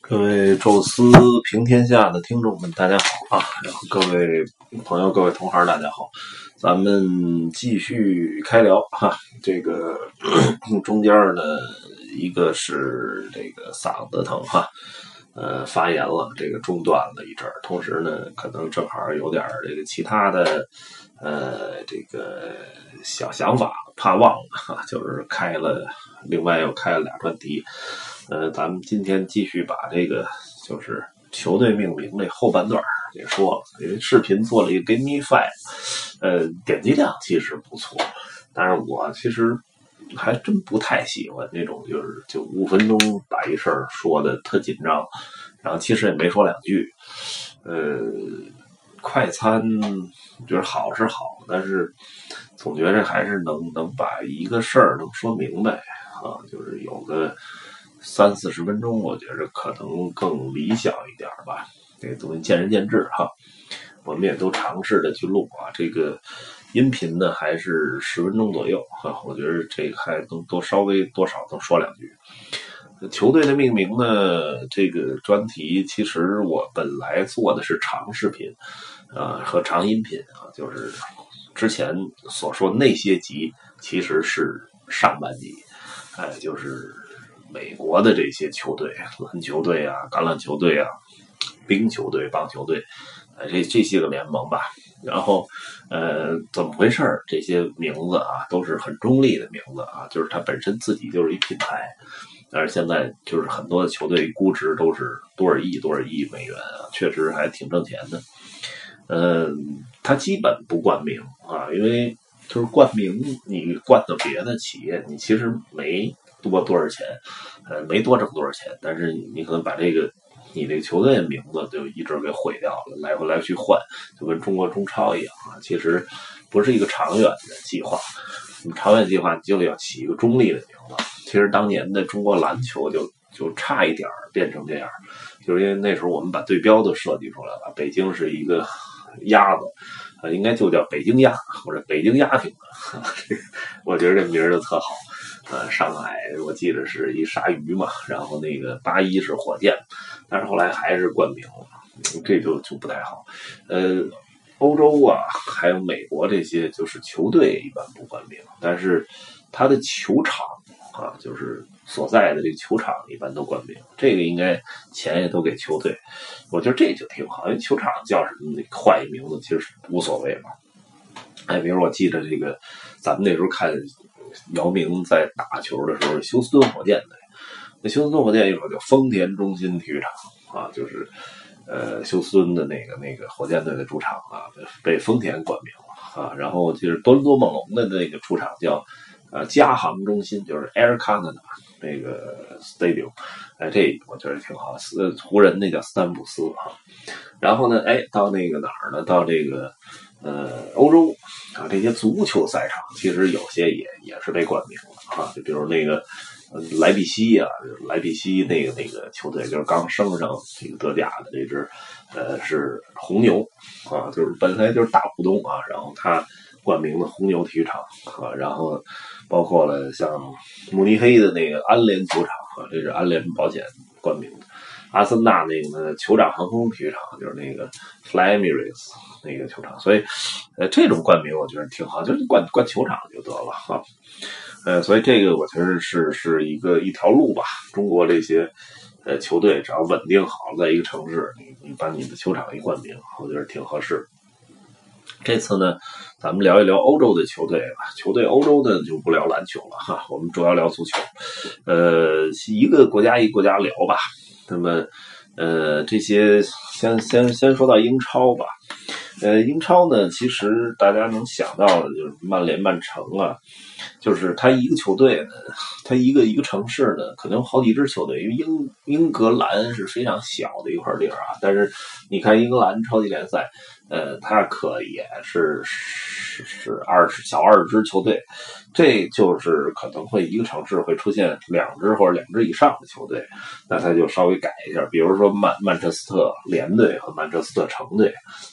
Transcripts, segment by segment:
各位宙斯平天下的听众们，大家好啊！然后各位朋友、各位同行，大家好，咱们继续开聊哈。这个 中间呢，一个是这个嗓子疼哈，呃，发炎了，这个中断了一阵儿。同时呢，可能正好有点这个其他的呃这个小想法，怕忘了哈，就是开了，另外又开了俩专题。呃，咱们今天继续把这个就是球队命名这后半段给说了，因为视频做了一个 Give Me Five，呃，点击量其实不错，但是我其实还真不太喜欢那种就是就五分钟把一事儿说的特紧张，然后其实也没说两句，呃，快餐就是好是好，但是总觉着还是能能把一个事儿能说明白啊，就是有个。三四十分钟，我觉着可能更理想一点吧。这个东西见仁见智哈。我们也都尝试着去录啊。这个音频呢，还是十分钟左右哈。我觉得这还能多稍微多少能说两句。球队的命名呢，这个专题其实我本来做的是长视频啊和长音频啊，就是之前所说那些集其实是上半集，哎，就是。美国的这些球队，篮球队啊，橄榄球队啊，冰球队、棒球队，呃，这这些个联盟吧。然后，呃，怎么回事这些名字啊，都是很中立的名字啊，就是它本身自己就是一品牌。但是现在就是很多的球队估值都是多少亿、多少亿美元啊，确实还挺挣钱的。嗯，他基本不冠名啊，因为就是冠名，你冠到别的企业，你其实没。多多少钱？呃，没多挣多少钱，但是你可能把这个你这个球队的名字就一直给毁掉了，来回来去换，就跟中国中超一样啊。其实不是一个长远的计划，长远计划就要起一个中立的名字。其实当年的中国篮球就就差一点变成这样，就是因为那时候我们把对标都设计出来了，北京是一个鸭子，应该就叫北京鸭或者北京鸭挺，我觉得这名儿就特好。呃，上海我记得是一鲨鱼嘛，然后那个八一是火箭，但是后来还是冠名了，这就就不太好。呃，欧洲啊，还有美国这些就是球队一般不冠名，但是他的球场啊，就是所在的这个球场一般都冠名，这个应该钱也都给球队，我觉得这就挺好，因为球场叫什么换一名字其实无所谓嘛。哎，比如我记得这个，咱们那时候看。姚明在打球的时候，休斯顿火箭队。那休斯顿火箭一会儿叫丰田中心体育场啊，就是呃休斯顿的那个那个火箭队的主场啊，被丰田冠名了啊。然后就是多伦多猛龙的那个主场叫呃加航中心，就是 Air Canada 那个 Stadium。哎，这我觉得挺好。斯湖人那叫斯坦普斯哈。然后呢，哎，到那个哪儿呢？到这个。呃，欧洲啊，这些足球赛场其实有些也也是被冠名了啊，就比如那个莱比锡啊，莱比锡那个那个球队就是刚升上这个德甲的这支，呃，是红牛啊，就是本来就是大股东啊，然后他冠名的红牛体育场啊，然后包括了像慕尼黑的那个安联球场啊，这是安联保险冠名的。阿森纳那个酋长航空体育场就是那个 Fly Emirates 那个球场，所以呃这种冠名我觉得挺好，就是冠冠球场就得了哈。呃，所以这个我觉得是是一个一条路吧。中国这些呃球队只要稳定好在一个城市，你你把你的球场一冠名，我觉得挺合适。这次呢，咱们聊一聊欧洲的球队吧。球队欧洲的就不聊篮球了哈，我们主要聊足球。呃，一个国家一个国家聊吧。那么，呃，这些先先先说到英超吧。呃，英超呢，其实大家能想到的就是曼联、曼城啊，就是他一个球队呢，他一个一个城市呢，可能有好几支球队。因为英英格兰是非常小的一块地儿啊，但是你看英格兰超级联赛。呃，他可也是是是二十小二支球队，这就是可能会一个城市会出现两支或者两支以上的球队，那他就稍微改一下，比如说曼曼彻斯特联队和曼彻斯特城队，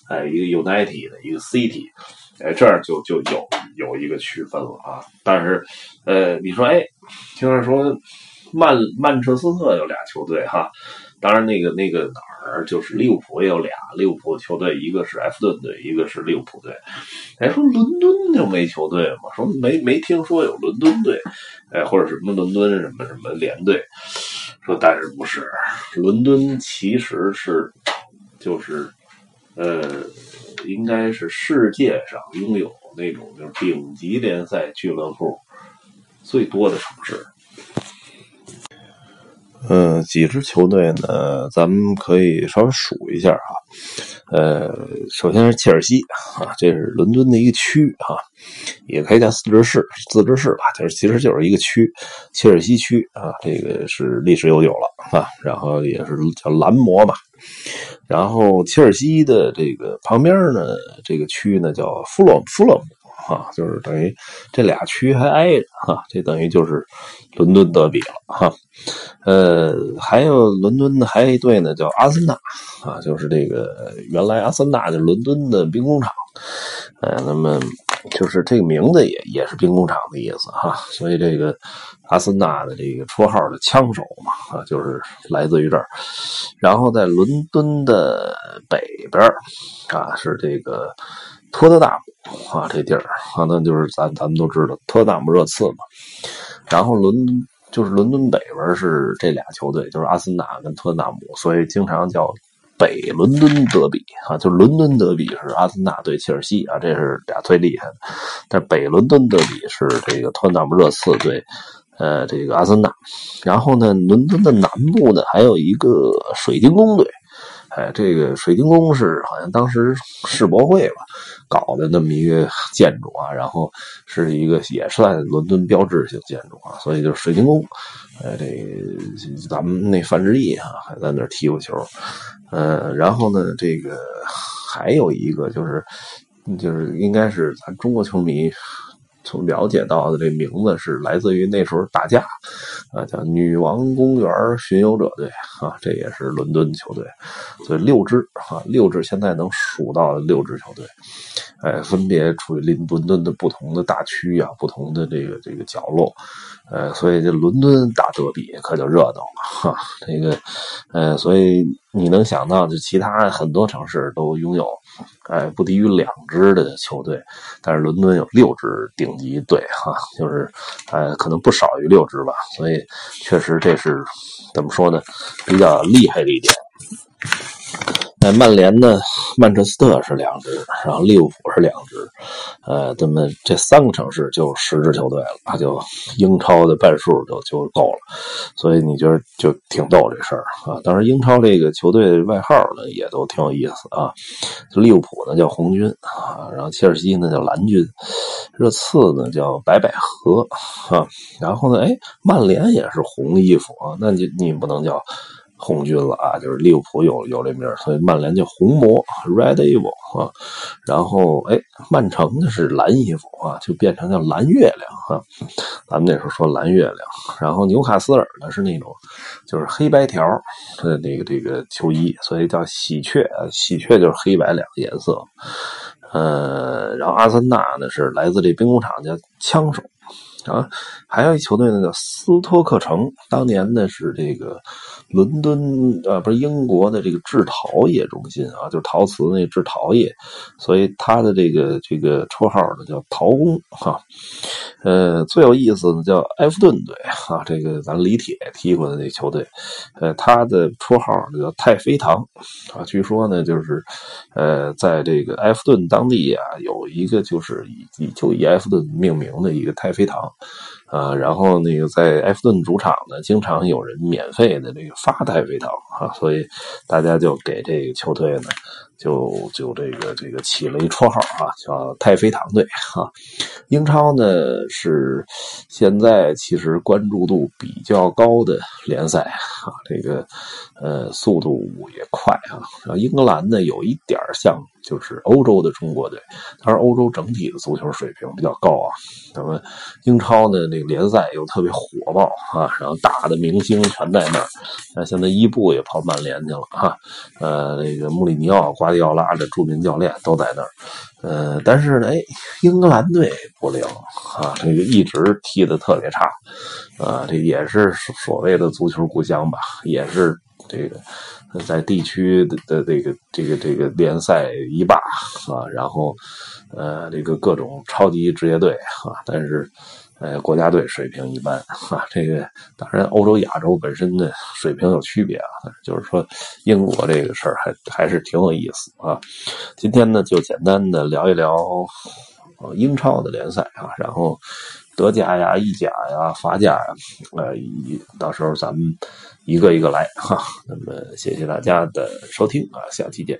哎，一个 United 的一个 City，哎，这样就就有有一个区分了啊。但是，呃，你说，哎，听着说曼曼彻斯特有俩球队哈，当然那个那个哪儿就是利物浦也有俩利物浦球队，一个是埃弗顿队，一个是利物浦队。哎，说伦敦就没球队吗？说没没听说有伦敦队，哎，或者什么伦敦什么什么联队。说但是不是，伦敦其实是就是呃，应该是世界上拥有那种就是顶级联赛俱乐部最多的城市。嗯，几支球队呢？咱们可以稍微数一下啊。呃，首先是切尔西啊，这是伦敦的一个区啊，也可以叫自治市，自治市吧，就是其实就是一个区，切尔西区啊，这个是历史悠久了啊，然后也是叫蓝魔吧。然后切尔西的这个旁边呢，这个区呢叫弗洛弗洛姆。啊，就是等于这俩区还挨着哈，这等于就是伦敦德比了哈。呃，还有伦敦的还有一队呢，叫阿森纳啊，就是这个原来阿森纳就伦敦的兵工厂，呃，那么就是这个名字也也是兵工厂的意思哈，所以这个阿森纳的这个绰号的枪手嘛啊，就是来自于这儿。然后在伦敦的北边啊，是这个。托特纳姆啊，这地儿啊，那就是咱咱们都知道托特纳姆热刺嘛。然后伦就是伦敦北边是这俩球队，就是阿森纳跟托特纳姆，所以经常叫北伦敦德比啊。就是伦敦德比是阿森纳对切尔西啊，这是俩最厉害的。但北伦敦德比是这个托特纳姆热刺对呃这个阿森纳。然后呢，伦敦的南部呢还有一个水晶宫队。哎，这个水晶宫是好像当时世博会吧搞的那么一个建筑啊，然后是一个也算伦敦标志性建筑啊，所以就是水晶宫。哎，这咱们那范志毅啊还在那踢过球，呃，然后呢，这个还有一个就是就是应该是咱中国球迷。从了解到的这名字是来自于那时候打架，啊，叫女王公园巡游者队啊，这也是伦敦球队，所以六支啊，六支现在能数到的六支球队，哎，分别处于伦伦敦的不同的大区啊，不同的这个这个角落，呃，所以这伦敦打德比可就热闹了哈，这个，呃，所以你能想到，就其他很多城市都拥有。哎，不低于两支的球队，但是伦敦有六支顶级队哈，就是呃，可能不少于六支吧，所以确实这是怎么说呢，比较厉害的一点。曼联呢？曼彻斯特是两支，然后利物浦是两支，呃，这么这三个城市就十支球队了，就英超的半数就就够了。所以你觉得就挺逗这事儿啊？当然，英超这个球队外号呢也都挺有意思啊。利物浦呢叫红军啊，然后切尔西呢叫蓝军，热刺呢叫白百合啊，然后呢，哎，曼联也是红衣服啊，那就你不能叫。红军了啊，就是利物浦有有这名所以曼联叫红魔 （Red Evil） 啊。然后哎，曼城的是蓝衣服啊，就变成叫蓝月亮啊。咱们那时候说蓝月亮。然后纽卡斯尔呢是那种就是黑白条的那个这个球衣，所以叫喜鹊，喜鹊就是黑白两个颜色。呃，然后阿森纳呢是来自这兵工厂叫枪手。啊，还有一球队呢，叫斯托克城。当年呢是这个伦敦啊，不是英国的这个制陶业中心啊，就是陶瓷那制陶业，所以他的这个这个绰号呢叫陶工哈。呃，最有意思的叫埃弗顿队啊，这个咱李铁踢过的那球队，呃，他的绰号叫太妃糖啊。据说呢，就是呃，在这个埃弗顿当地啊，有一个就是以就以埃弗顿命名的一个太妃糖。啊，然后那个在埃弗顿主场呢，经常有人免费的这个发太妃糖啊，所以大家就给这个球队呢，就就这个这个起了一绰号啊，叫太妃糖队啊。英超呢是现在其实关注度比较高的联赛啊，这个呃速度也快啊。然后英格兰呢有一点像就是欧洲的中国队。当然，欧洲整体的足球水平比较高啊。那么英超呢，那个联赛又特别火爆啊，然后大的明星全在那儿。那现在伊布也跑曼联去了哈，呃，那个穆里尼奥、瓜迪奥拉这著名教练都在那儿。呃，但是呢，哎，英格兰队不灵啊，这个一直踢的特别差啊，这也是所谓的足球故乡吧，也是这个。在地区的这个这个这个联赛一霸啊，然后呃这个各种超级职业队啊，但是呃国家队水平一般啊。这个当然欧洲亚洲本身的水平有区别啊，就是说英国这个事儿还还是挺有意思啊。今天呢就简单的聊一聊英超的联赛啊，然后德甲呀、意甲呀、法甲呀，呃，到时候咱们。一个一个来哈，那么谢谢大家的收听啊，下期见。